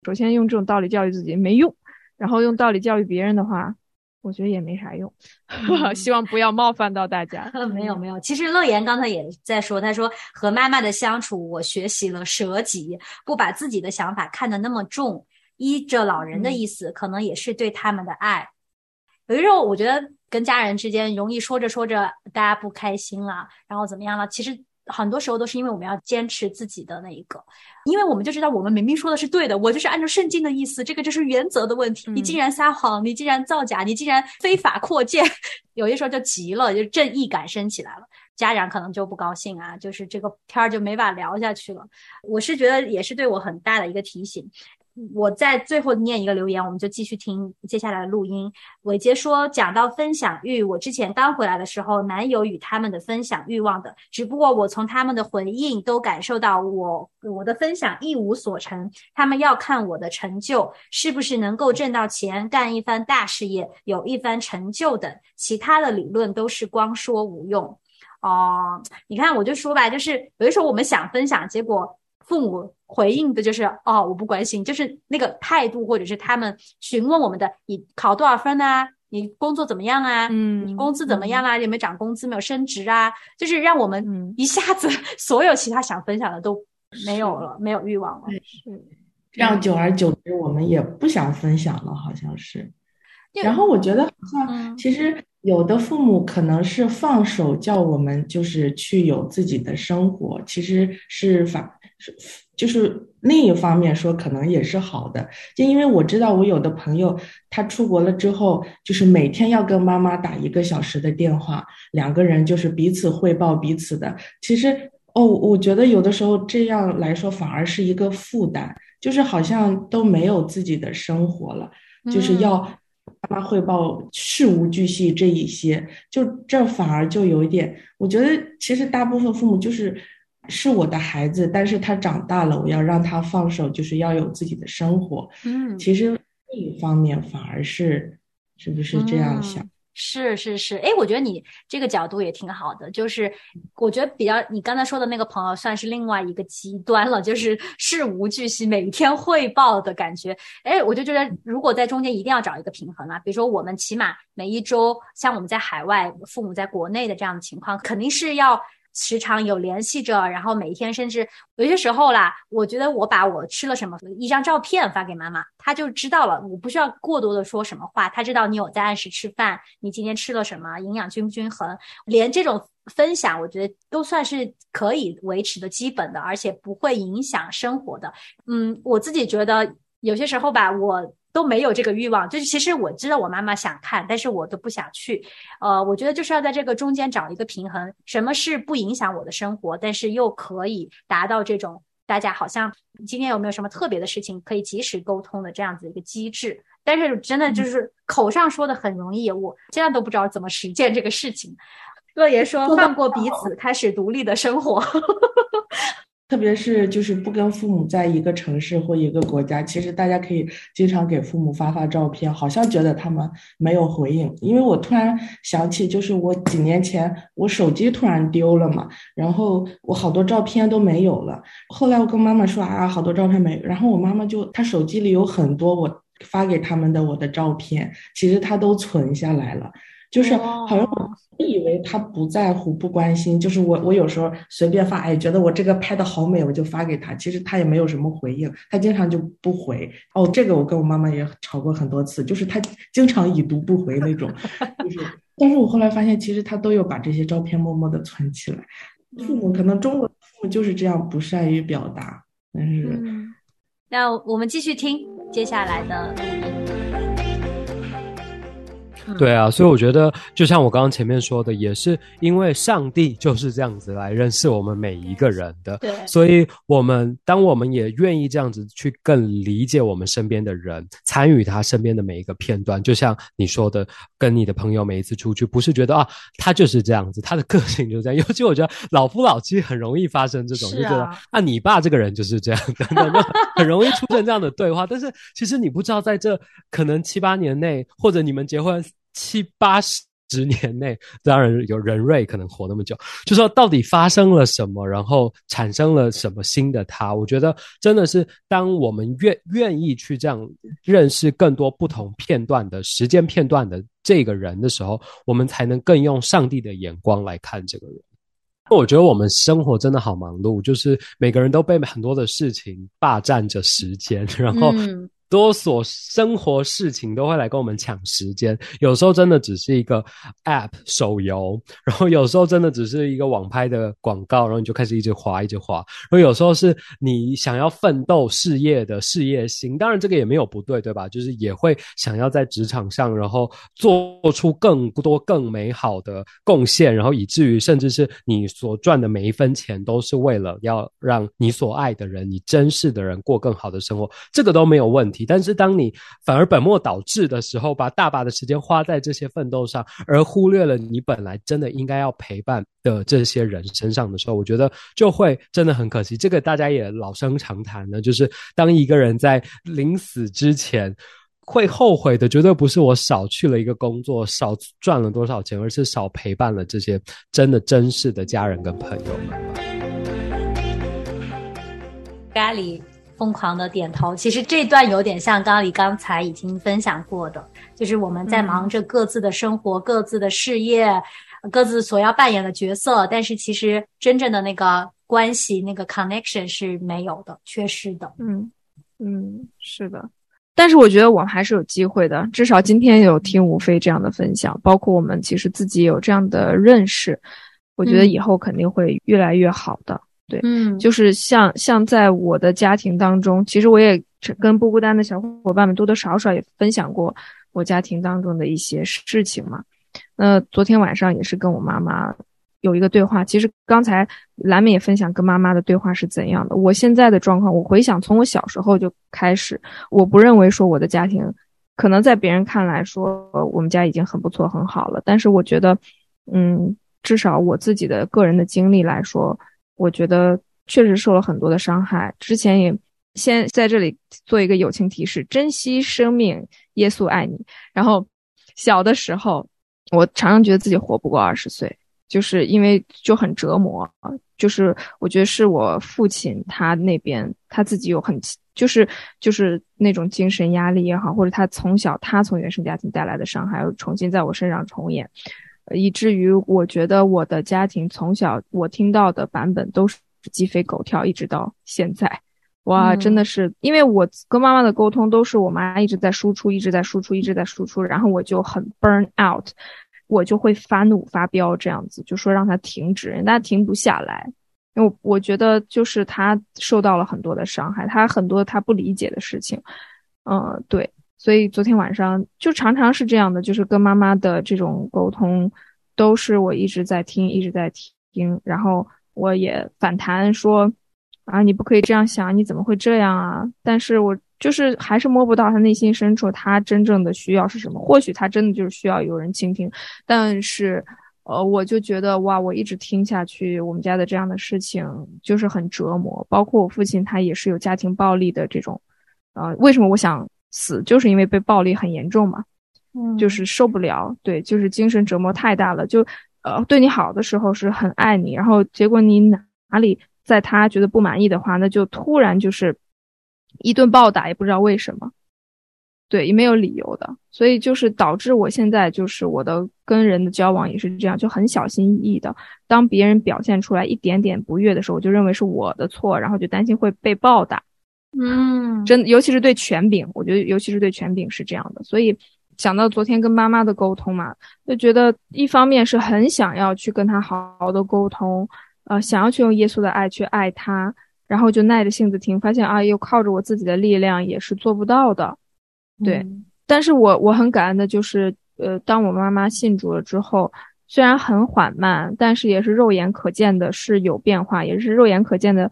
首先用这种道理教育自己没用，然后用道理教育别人的话，我觉得也没啥用。希望不要冒犯到大家。没有没有，其实乐言刚才也在说，他说和妈妈的相处，我学习了舍己，不把自己的想法看得那么重，依着老人的意思，可能也是对他们的爱。有的时候我觉得跟家人之间容易说着说着大家不开心了，然后怎么样了？其实。很多时候都是因为我们要坚持自己的那一个，因为我们就知道我们明明说的是对的，我就是按照圣经的意思，这个就是原则的问题。你竟然撒谎，你竟然造假，你竟然非法扩建，有些时候就急了，就正义感升起来了，家长可能就不高兴啊，就是这个天儿就没法聊下去了。我是觉得也是对我很大的一个提醒。我在最后念一个留言，我们就继续听接下来的录音。伟杰说，讲到分享欲，我之前刚回来的时候，男友与他们的分享欲望的，只不过我从他们的回应都感受到我我的分享一无所成。他们要看我的成就，是不是能够挣到钱，干一番大事业，有一番成就等，其他的理论都是光说无用。哦，你看，我就说吧，就是有的时候我们想分享，结果。父母回应的就是哦，我不关心，就是那个态度，或者是他们询问我们的，你考多少分啊？你工作怎么样啊？嗯，你工资怎么样啊？有没有涨工资？没有升职啊？就是让我们一下子 所有其他想分享的都没有了，没有欲望了。是，这样久而久之，我们也不想分享了，好像是。然后我觉得好像其实有的父母可能是放手叫我们就是去有自己的生活，其实是反。是，就是另一方面说，可能也是好的。就因为我知道，我有的朋友他出国了之后，就是每天要跟妈妈打一个小时的电话，两个人就是彼此汇报彼此的。其实，哦，我觉得有的时候这样来说反而是一个负担，就是好像都没有自己的生活了，就是要妈妈汇报事无巨细这一些，就这反而就有一点。我觉得其实大部分父母就是。是我的孩子，但是他长大了，我要让他放手，就是要有自己的生活。嗯，其实另一方面反而是，是不是这样想？是是是，哎，我觉得你这个角度也挺好的，就是我觉得比较你刚才说的那个朋友算是另外一个极端了，就是事无巨细，每天汇报的感觉。哎，我就觉得如果在中间一定要找一个平衡啊，比如说我们起码每一周，像我们在海外，父母在国内的这样的情况，肯定是要。时常有联系着，然后每一天，甚至有些时候啦，我觉得我把我吃了什么一张照片发给妈妈，她就知道了。我不需要过多的说什么话，她知道你有在按时吃饭，你今天吃了什么，营养均不均衡。连这种分享，我觉得都算是可以维持的基本的，而且不会影响生活的。嗯，我自己觉得有些时候吧，我。都没有这个欲望，就是其实我知道我妈妈想看，但是我都不想去。呃，我觉得就是要在这个中间找一个平衡，什么是不影响我的生活，但是又可以达到这种大家好像今天有没有什么特别的事情可以及时沟通的这样子一个机制。但是真的就是口上说的很容易，我现在都不知道怎么实践这个事情。乐爷说放过彼此，开始独立的生活。特别是就是不跟父母在一个城市或一个国家，其实大家可以经常给父母发发照片，好像觉得他们没有回应。因为我突然想起，就是我几年前我手机突然丢了嘛，然后我好多照片都没有了。后来我跟妈妈说啊，好多照片没，然后我妈妈就她手机里有很多我发给他们的我的照片，其实她都存下来了。就是好像我以为他不在乎、不关心，就是我我有时候随便发，哎，觉得我这个拍的好美，我就发给他，其实他也没有什么回应，他经常就不回。哦，这个我跟我妈妈也吵过很多次，就是他经常已读不回那种，就是。但是我后来发现，其实他都有把这些照片默默的存起来。父母可能中国父母就是这样不善于表达，但是，那我们继续听接下来的。对啊，所以我觉得，就像我刚刚前面说的，也是因为上帝就是这样子来认识我们每一个人的。对，所以我们当我们也愿意这样子去更理解我们身边的人，参与他身边的每一个片段，就像你说的，跟你的朋友每一次出去，不是觉得啊，他就是这样子，他的个性就是这样。尤其我觉得老夫老妻很容易发生这种，就觉得啊，你爸这个人就是这样的，很容易出现这样的对话。但是其实你不知道，在这可能七八年内，或者你们结婚。七八十年内，当然有人瑞可能活那么久，就说到底发生了什么，然后产生了什么新的他？我觉得真的是，当我们愿愿意去这样认识更多不同片段的时间片段的这个人的时候，我们才能更用上帝的眼光来看这个人。我觉得我们生活真的好忙碌，就是每个人都被很多的事情霸占着时间，然后。多所生活事情都会来跟我们抢时间，有时候真的只是一个 App 手游，然后有时候真的只是一个网拍的广告，然后你就开始一直滑，一直滑。然后有时候是你想要奋斗事业的事业心，当然这个也没有不对，对吧？就是也会想要在职场上，然后做出更多更美好的贡献，然后以至于甚至是你所赚的每一分钱都是为了要让你所爱的人、你珍视的人过更好的生活，这个都没有问题。但是当你反而本末倒置的时候，把大把的时间花在这些奋斗上，而忽略了你本来真的应该要陪伴的这些人身上的时候，我觉得就会真的很可惜。这个大家也老生常谈的，就是当一个人在临死之前会后悔的，绝对不是我少去了一个工作，少赚了多少钱，而是少陪伴了这些真的真实的家人跟朋友们。咖喱。疯狂的点头，其实这段有点像刚你刚才已经分享过的，就是我们在忙着各自的生活、各自的事业、各自所要扮演的角色，但是其实真正的那个关系、那个 connection 是没有的、缺失的。嗯嗯，是的。但是我觉得我们还是有机会的，至少今天有听吴飞这样的分享，包括我们其实自己有这样的认识，我觉得以后肯定会越来越好的。对，嗯，就是像像在我的家庭当中，其实我也跟不孤单的小伙伴们多多少少也分享过我家庭当中的一些事情嘛。那昨天晚上也是跟我妈妈有一个对话。其实刚才蓝美也分享跟妈妈的对话是怎样的。我现在的状况，我回想从我小时候就开始，我不认为说我的家庭可能在别人看来说我们家已经很不错很好了，但是我觉得，嗯，至少我自己的个人的经历来说。我觉得确实受了很多的伤害。之前也先在这里做一个友情提示：珍惜生命，耶稣爱你。然后小的时候，我常常觉得自己活不过二十岁，就是因为就很折磨。就是我觉得是我父亲他那边他自己有很就是就是那种精神压力也好，或者他从小他从原生家庭带来的伤害又重新在我身上重演。以至于我觉得我的家庭从小我听到的版本都是鸡飞狗跳，一直到现在，哇，真的是因为我跟妈妈的沟通都是我妈一直在输出，一直在输出，一直在输出，然后我就很 burn out，我就会发怒发飙这样子，就说让她停止，人家停不下来，因为我觉得就是他受到了很多的伤害，他很多他不理解的事情，嗯，对。所以昨天晚上就常常是这样的，就是跟妈妈的这种沟通，都是我一直在听，一直在听，然后我也反弹说，啊，你不可以这样想，你怎么会这样啊？但是我就是还是摸不到他内心深处，他真正的需要是什么？或许他真的就是需要有人倾听，但是，呃，我就觉得哇，我一直听下去，我们家的这样的事情就是很折磨，包括我父亲他也是有家庭暴力的这种，呃，为什么我想？死就是因为被暴力很严重嘛，嗯，就是受不了，对，就是精神折磨太大了。就呃，对你好的时候是很爱你，然后结果你哪哪里在他觉得不满意的话，那就突然就是一顿暴打，也不知道为什么。对，也没有理由的，所以就是导致我现在就是我的跟人的交往也是这样，就很小心翼翼的。当别人表现出来一点点不悦的时候，我就认为是我的错，然后就担心会被暴打。嗯，真，尤其是对权柄，我觉得尤其是对权柄是这样的。所以想到昨天跟妈妈的沟通嘛，就觉得一方面是很想要去跟她好好的沟通，呃，想要去用耶稣的爱去爱她，然后就耐着性子听，发现啊，又靠着我自己的力量也是做不到的。对，但是我我很感恩的就是，呃，当我妈妈信主了之后，虽然很缓慢，但是也是肉眼可见的是有变化，也是肉眼可见的。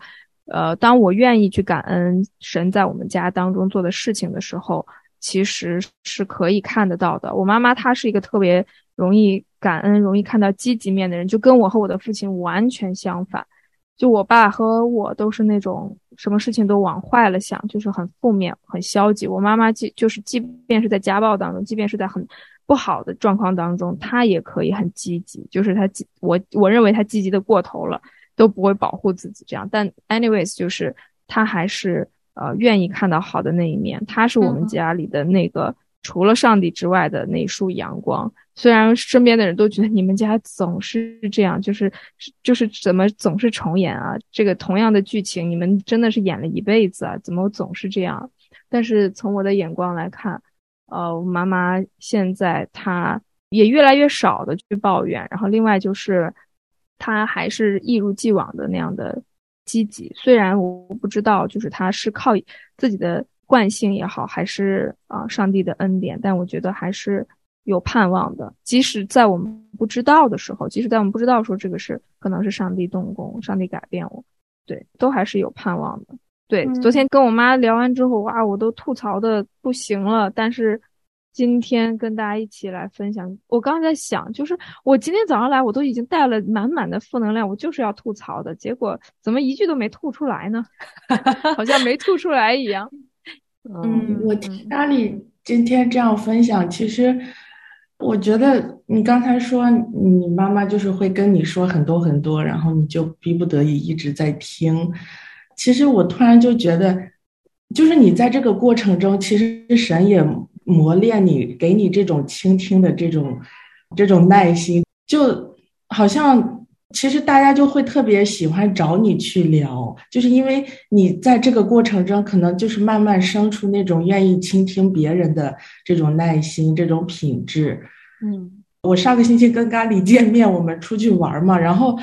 呃，当我愿意去感恩神在我们家当中做的事情的时候，其实是可以看得到的。我妈妈她是一个特别容易感恩、容易看到积极面的人，就跟我和我的父亲完全相反。就我爸和我都是那种什么事情都往坏了想，就是很负面、很消极。我妈妈即就是即便是在家暴当中，即便是在很不好的状况当中，她也可以很积极。就是她积我我认为她积极的过头了，都不会保护自己这样。但 anyways，就是他还是呃愿意看到好的那一面。他是我们家里的那个除了上帝之外的那一束阳光。虽然身边的人都觉得你们家总是这样，就是就是怎么总是重演啊？这个同样的剧情，你们真的是演了一辈子啊？怎么总是这样？但是从我的眼光来看，呃，我妈妈现在她也越来越少的去抱怨，然后另外就是她还是一如既往的那样的积极。虽然我不知道，就是他是靠自己的惯性也好，还是啊上帝的恩典，但我觉得还是。有盼望的，即使在我们不知道的时候，即使在我们不知道说这个是可能是上帝动工，上帝改变我，对，都还是有盼望的。对，昨天跟我妈聊完之后，哇，我都吐槽的不行了。但是今天跟大家一起来分享，我刚刚在想，就是我今天早上来，我都已经带了满满的负能量，我就是要吐槽的，结果怎么一句都没吐出来呢？好像没吐出来一样。嗯，我听阿里今天这样分享，其实。我觉得你刚才说你妈妈就是会跟你说很多很多，然后你就逼不得已一直在听。其实我突然就觉得，就是你在这个过程中，其实神也磨练你，给你这种倾听的这种这种耐心，就好像其实大家就会特别喜欢找你去聊，就是因为你在这个过程中，可能就是慢慢生出那种愿意倾听别人的这种耐心，这种品质。嗯，我上个星期跟咖喱见面，我们出去玩嘛，然后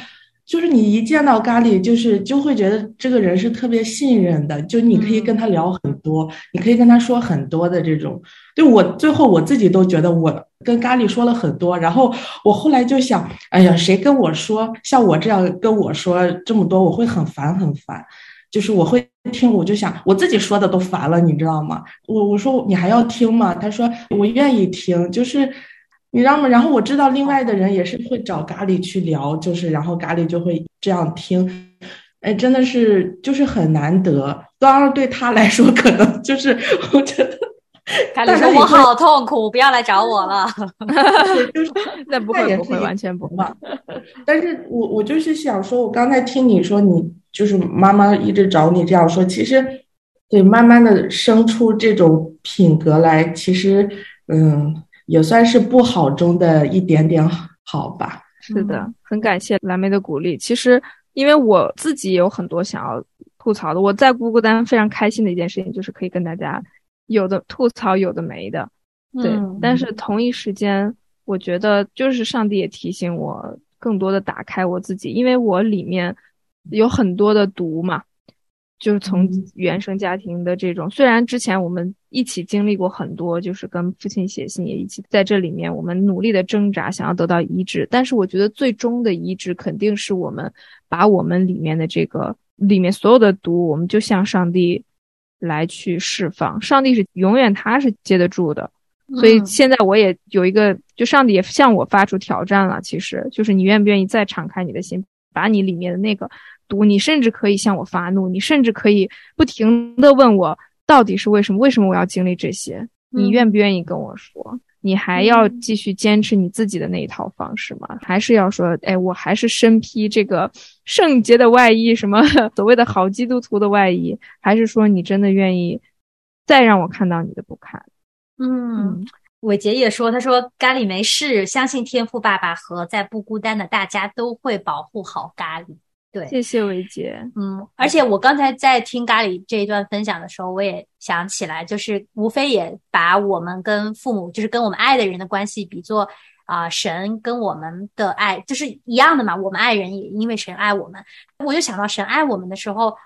就是你一见到咖喱，就是就会觉得这个人是特别信任的，就你可以跟他聊很多，你可以跟他说很多的这种。就我最后我自己都觉得我跟咖喱说了很多，然后我后来就想，哎呀，谁跟我说像我这样跟我说这么多，我会很烦很烦，就是我会听，我就想我自己说的都烦了，你知道吗？我我说你还要听吗？他说我愿意听，就是。你知道吗？然后我知道另外的人也是会找咖喱去聊，就是然后咖喱就会这样听，哎，真的是就是很难得。当然对他来说，可能就是我觉得 咖喱说我好痛苦，不要来找我了。就是 那不会不会完全不会。但是我我就是想说，我刚才听你说，你就是妈妈一直找你这样说，其实对慢慢的生出这种品格来，其实嗯。也算是不好中的一点点好吧。是的，很感谢蓝莓的鼓励。其实，因为我自己有很多想要吐槽的。我在孤孤单非常开心的一件事情，就是可以跟大家有的吐槽，有的没的。对，但是同一时间，我觉得就是上帝也提醒我，更多的打开我自己，因为我里面有很多的毒嘛。就是从原生家庭的这种，虽然之前我们一起经历过很多，就是跟父亲写信也一起在这里面，我们努力的挣扎，想要得到医治。但是我觉得最终的医治肯定是我们把我们里面的这个里面所有的毒，我们就向上帝来去释放。上帝是永远他是接得住的，所以现在我也有一个，就上帝也向我发出挑战了，其实就是你愿不愿意再敞开你的心，把你里面的那个。毒，你甚至可以向我发怒，你甚至可以不停的问我到底是为什么？为什么我要经历这些？你愿不愿意跟我说？你还要继续坚持你自己的那一套方式吗？还是要说，哎，我还是身披这个圣洁的外衣，什么 所谓的好基督徒的外衣？还是说你真的愿意再让我看到你的不堪？嗯，伟杰也说，他说咖喱没事，相信天赋爸爸和在不孤单的大家都会保护好咖喱。对，谢谢伟杰。嗯，而且我刚才在听咖喱这一段分享的时候，我也想起来，就是无非也把我们跟父母，就是跟我们爱的人的关系比作啊，神跟我们的爱就是一样的嘛。我们爱人也因为神爱我们，我就想到神爱我们的时候。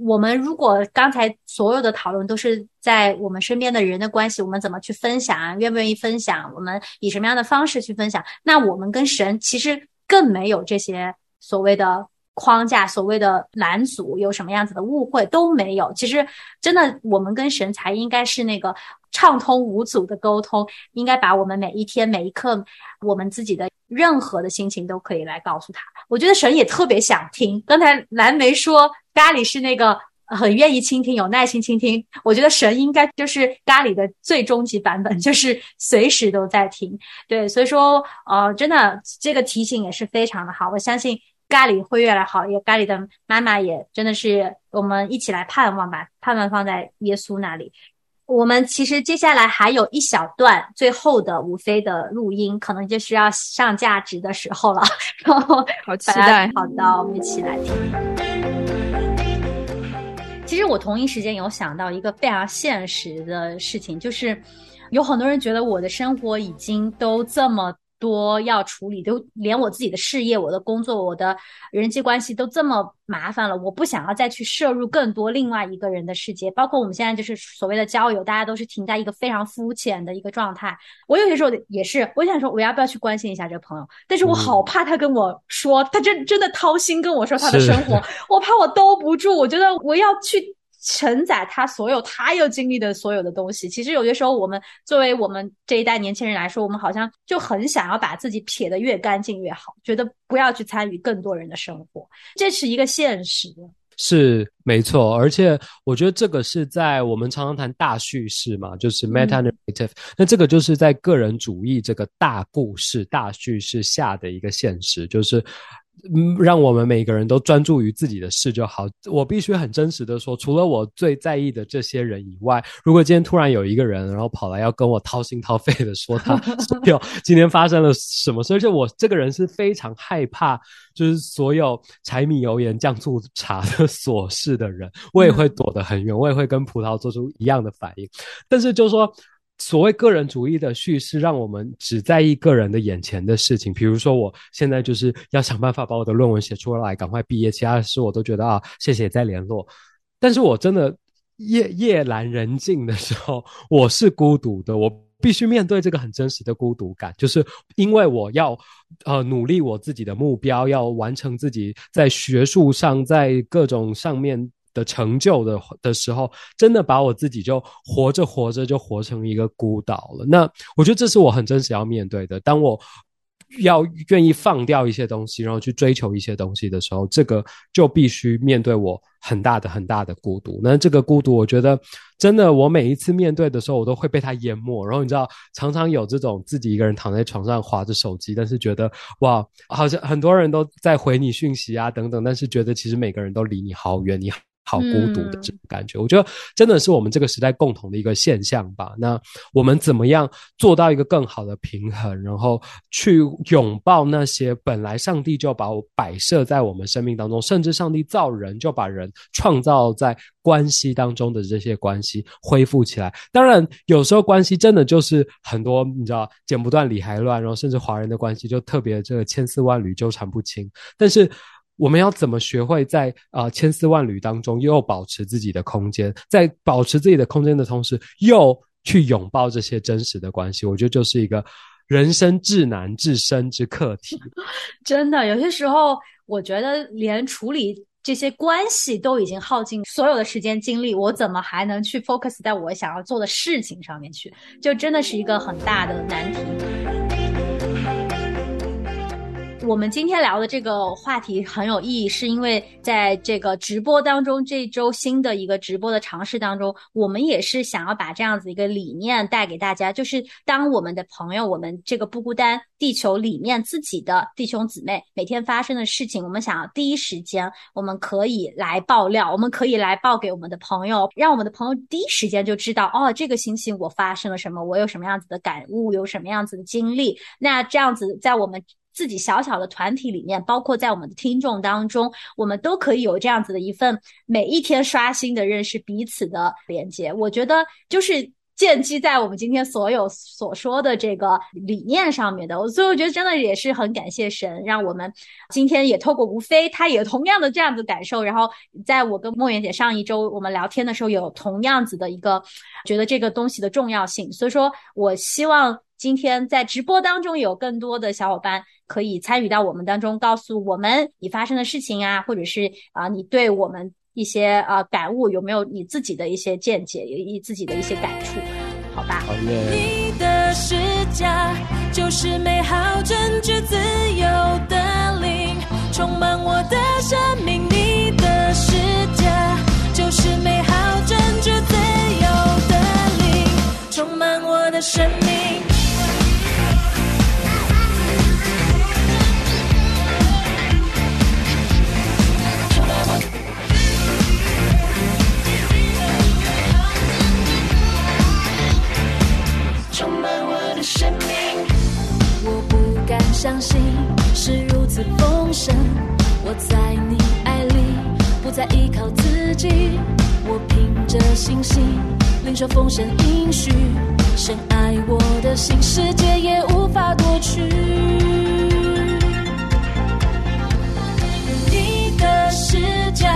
我们如果刚才所有的讨论都是在我们身边的人的关系，我们怎么去分享？愿不愿意分享？我们以什么样的方式去分享？那我们跟神其实更没有这些所谓的框架，所谓的拦阻，有什么样子的误会都没有。其实真的，我们跟神才应该是那个畅通无阻的沟通，应该把我们每一天每一刻我们自己的任何的心情都可以来告诉他。我觉得神也特别想听。刚才蓝莓说。咖喱是那个很愿意倾听、有耐心倾听。我觉得神应该就是咖喱的最终极版本，就是随时都在听。对，所以说，呃，真的这个提醒也是非常的好。我相信咖喱会越来越好，也咖喱的妈妈也真的是我们一起来盼望吧，盼望放在耶稣那里。我们其实接下来还有一小段最后的吴飞的录音，可能就是要上价值的时候了。然后，好期待。好的，我们一起来听。其实我同一时间有想到一个非常现实的事情，就是有很多人觉得我的生活已经都这么多要处理，都连我自己的事业、我的工作、我的人际关系都这么麻烦了，我不想要再去摄入更多另外一个人的世界。包括我们现在就是所谓的交友，大家都是停在一个非常肤浅的一个状态。我有些时候也是，我想说我要不要去关心一下这个朋友，但是我好怕他跟我说，他真真的掏心跟我说他的生活，我怕我兜不住。我觉得我要去。承载他所有他要经历的所有的东西，其实有些时候我们作为我们这一代年轻人来说，我们好像就很想要把自己撇得越干净越好，觉得不要去参与更多人的生活，这是一个现实。是没错，而且我觉得这个是在我们常常谈大叙事嘛，就是 meta narrative，那这个就是在个人主义这个大故事、大叙事下的一个现实，就是。嗯，让我们每个人都专注于自己的事就好。我必须很真实的说，除了我最在意的这些人以外，如果今天突然有一个人，然后跑来要跟我掏心掏肺的说他 有今天发生了什么事，而且我这个人是非常害怕，就是所有柴米油盐酱醋茶的琐事的人，我也会躲得很远，我也会跟葡萄做出一样的反应。但是就说。所谓个人主义的叙事，让我们只在意个人的眼前的事情。比如说，我现在就是要想办法把我的论文写出来，赶快毕业。其他的事我都觉得啊，谢谢再联络。但是我真的夜夜阑人静的时候，我是孤独的。我必须面对这个很真实的孤独感，就是因为我要呃努力我自己的目标，要完成自己在学术上在各种上面。的成就的的时候，真的把我自己就活着活着就活成一个孤岛了。那我觉得这是我很真实要面对的。当我要愿意放掉一些东西，然后去追求一些东西的时候，这个就必须面对我很大的很大的孤独。那这个孤独，我觉得真的，我每一次面对的时候，我都会被它淹没。然后你知道，常常有这种自己一个人躺在床上划着手机，但是觉得哇，好像很多人都在回你讯息啊等等，但是觉得其实每个人都离你好远，你。好孤独的这种感觉，我觉得真的是我们这个时代共同的一个现象吧。那我们怎么样做到一个更好的平衡，然后去拥抱那些本来上帝就把我摆设在我们生命当中，甚至上帝造人就把人创造在关系当中的这些关系恢复起来。当然，有时候关系真的就是很多，你知道剪不断理还乱，然后甚至华人的关系就特别这个千丝万缕纠缠不清。但是。我们要怎么学会在啊千丝万缕当中又保持自己的空间，在保持自己的空间的同时，又去拥抱这些真实的关系？我觉得就是一个人生至难至深之课题。真的，有些时候我觉得连处理这些关系都已经耗尽所有的时间精力，我怎么还能去 focus 在我想要做的事情上面去？就真的是一个很大的难题。我们今天聊的这个话题很有意义，是因为在这个直播当中，这周新的一个直播的尝试当中，我们也是想要把这样子一个理念带给大家，就是当我们的朋友，我们这个不孤单地球里面自己的弟兄姊妹每天发生的事情，我们想要第一时间，我们可以来爆料，我们可以来报给我们的朋友，让我们的朋友第一时间就知道，哦，这个星期我发生了什么，我有什么样子的感悟，有什么样子的经历，那这样子在我们。自己小小的团体里面，包括在我们的听众当中，我们都可以有这样子的一份每一天刷新的认识彼此的连接。我觉得就是建基在我们今天所有所说的这个理念上面的。所以我觉得真的也是很感谢神，让我们今天也透过吴飞，他也同样的这样子感受。然后在我跟莫言姐上一周我们聊天的时候，有同样子的一个觉得这个东西的重要性。所以说我希望。今天在直播当中，有更多的小伙伴可以参与到我们当中，告诉我们你发生的事情啊，或者是啊，你对我们一些啊感悟，有没有你自己的一些见解，有一自己的一些感触？好吧。好耶。你的世界就是美好、真挚、自由的灵，充满我的生命。你的世界就是美好、真挚、自由的灵，充满我的生命。相信是如此丰盛，我在你爱里不再依靠自己，我凭着信心领受丰盛应许，深爱我的心，世界也无法夺去。你的世界。